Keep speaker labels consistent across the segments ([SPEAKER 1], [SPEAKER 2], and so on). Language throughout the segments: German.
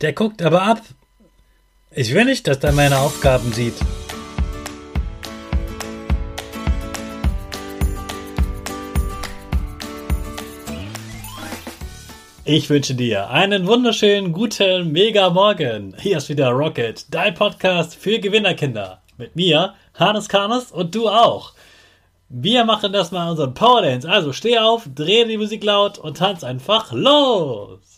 [SPEAKER 1] Der guckt aber ab. Ich will nicht, dass er meine Aufgaben sieht. Ich wünsche dir einen wunderschönen guten Mega Morgen. Hier ist wieder Rocket, dein Podcast für Gewinnerkinder. Mit mir, Hannes Karnes und du auch. Wir machen das mal unseren Power Dance. Also steh auf, dreh die Musik laut und tanz einfach los.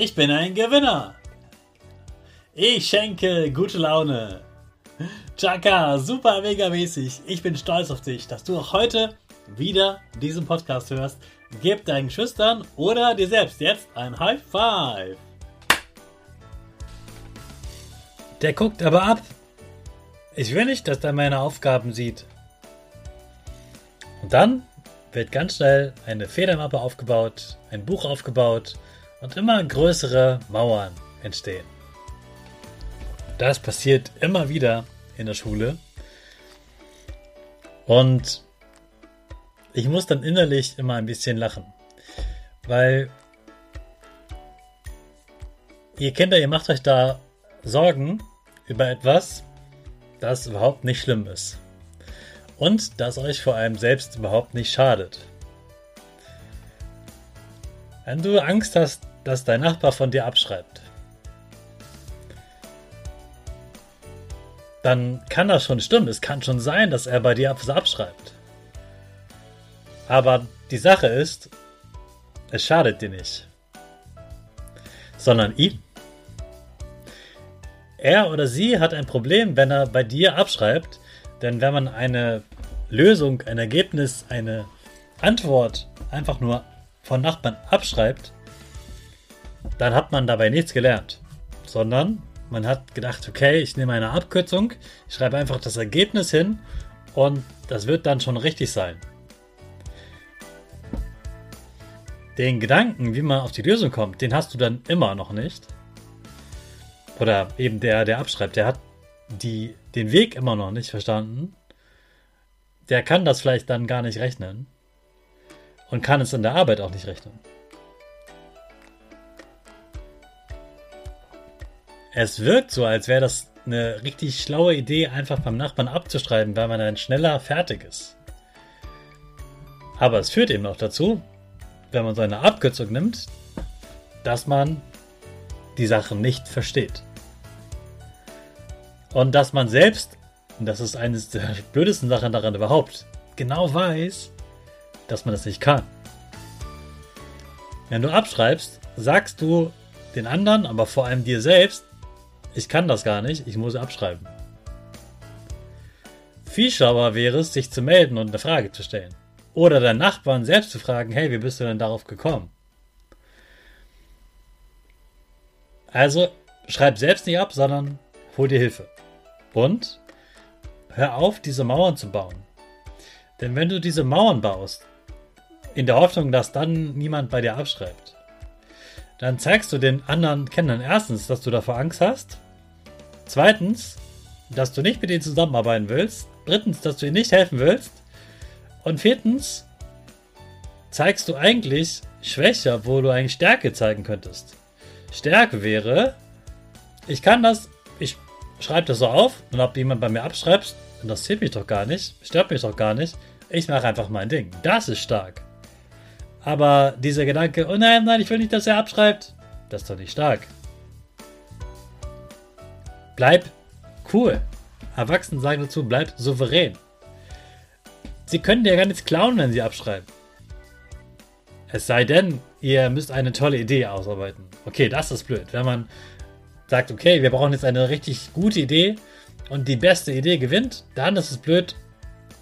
[SPEAKER 1] Ich bin ein Gewinner. Ich schenke gute Laune. Chaka, super mega mäßig. Ich bin stolz auf dich, dass du auch heute wieder diesen Podcast hörst. Gib deinen Schüchtern oder dir selbst jetzt ein High Five. Der guckt aber ab. Ich will nicht, dass er meine Aufgaben sieht. Und dann wird ganz schnell eine Federmappe aufgebaut, ein Buch aufgebaut und immer größere Mauern entstehen. Das passiert immer wieder in der Schule. Und ich muss dann innerlich immer ein bisschen lachen. Weil ihr Kinder, ihr macht euch da Sorgen über etwas, das überhaupt nicht schlimm ist. Und das euch vor allem selbst überhaupt nicht schadet. Wenn du Angst hast, dass dein Nachbar von dir abschreibt, dann kann das schon stimmen. Es kann schon sein, dass er bei dir was abschreibt. Aber die Sache ist, es schadet dir nicht, sondern ihm. Er oder sie hat ein Problem, wenn er bei dir abschreibt, denn wenn man eine Lösung, ein Ergebnis, eine Antwort einfach nur von Nachbarn abschreibt, dann hat man dabei nichts gelernt, sondern man hat gedacht, okay, ich nehme eine Abkürzung, ich schreibe einfach das Ergebnis hin und das wird dann schon richtig sein. Den Gedanken, wie man auf die Lösung kommt, den hast du dann immer noch nicht. Oder eben der, der abschreibt, der hat die, den Weg immer noch nicht verstanden. Der kann das vielleicht dann gar nicht rechnen. Und kann es in der Arbeit auch nicht rechnen. Es wirkt so, als wäre das eine richtig schlaue Idee, einfach beim Nachbarn abzuschreiben, weil man dann schneller fertig ist. Aber es führt eben auch dazu, wenn man so eine Abkürzung nimmt, dass man die Sachen nicht versteht. Und dass man selbst, und das ist eines der blödesten Sachen daran überhaupt, genau weiß, dass man das nicht kann. Wenn du abschreibst, sagst du den anderen, aber vor allem dir selbst, ich kann das gar nicht, ich muss abschreiben. Viel schlauer wäre es, sich zu melden und eine Frage zu stellen. Oder deinen Nachbarn selbst zu fragen, hey, wie bist du denn darauf gekommen? Also schreib selbst nicht ab, sondern hol dir Hilfe. Und hör auf, diese Mauern zu bauen. Denn wenn du diese Mauern baust, in der Hoffnung, dass dann niemand bei dir abschreibt, dann zeigst du den anderen Kindern erstens, dass du davor Angst hast. Zweitens, dass du nicht mit ihnen zusammenarbeiten willst. Drittens, dass du ihnen nicht helfen willst. Und viertens, zeigst du eigentlich Schwäche, wo du eigentlich Stärke zeigen könntest. Stärke wäre, ich kann das, ich schreibe das so auf und ob jemand bei mir abschreibt, interessiert mich doch gar nicht, stört mich doch gar nicht. Ich mache einfach mein Ding. Das ist stark. Aber dieser Gedanke, oh nein, nein, ich will nicht, dass er abschreibt, das ist doch nicht stark. Bleib cool. Erwachsene sagen dazu, bleib souverän. Sie können dir gar nichts klauen, wenn sie abschreiben. Es sei denn, ihr müsst eine tolle Idee ausarbeiten. Okay, das ist blöd. Wenn man sagt, okay, wir brauchen jetzt eine richtig gute Idee und die beste Idee gewinnt, dann ist es blöd,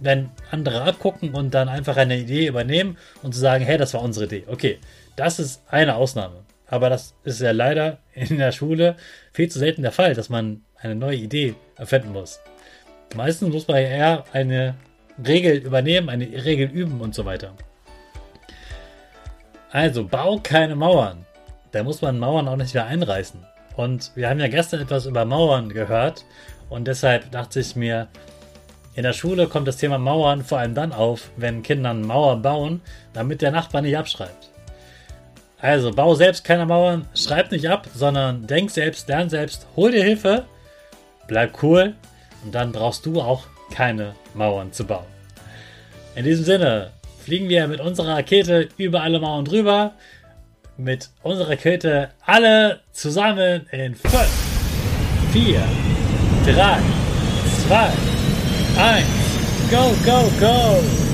[SPEAKER 1] wenn andere abgucken und dann einfach eine Idee übernehmen und zu sagen, hey, das war unsere Idee. Okay, das ist eine Ausnahme. Aber das ist ja leider in der Schule viel zu selten der Fall, dass man eine neue Idee erfinden muss. Meistens muss man eher eine Regel übernehmen, eine Regel üben und so weiter. Also, bau keine Mauern. Da muss man Mauern auch nicht wieder einreißen. Und wir haben ja gestern etwas über Mauern gehört und deshalb dachte ich mir, in der Schule kommt das Thema Mauern vor allem dann auf, wenn Kinder eine Mauer bauen, damit der Nachbar nicht abschreibt. Also bau selbst keine Mauern, schreib nicht ab, sondern denk selbst, lern selbst, hol dir Hilfe, bleib cool und dann brauchst du auch keine Mauern zu bauen. In diesem Sinne fliegen wir mit unserer Rakete über alle Mauern drüber. Mit unserer Rakete alle zusammen in 5, 4, 3, 2, 1. Go, go, go!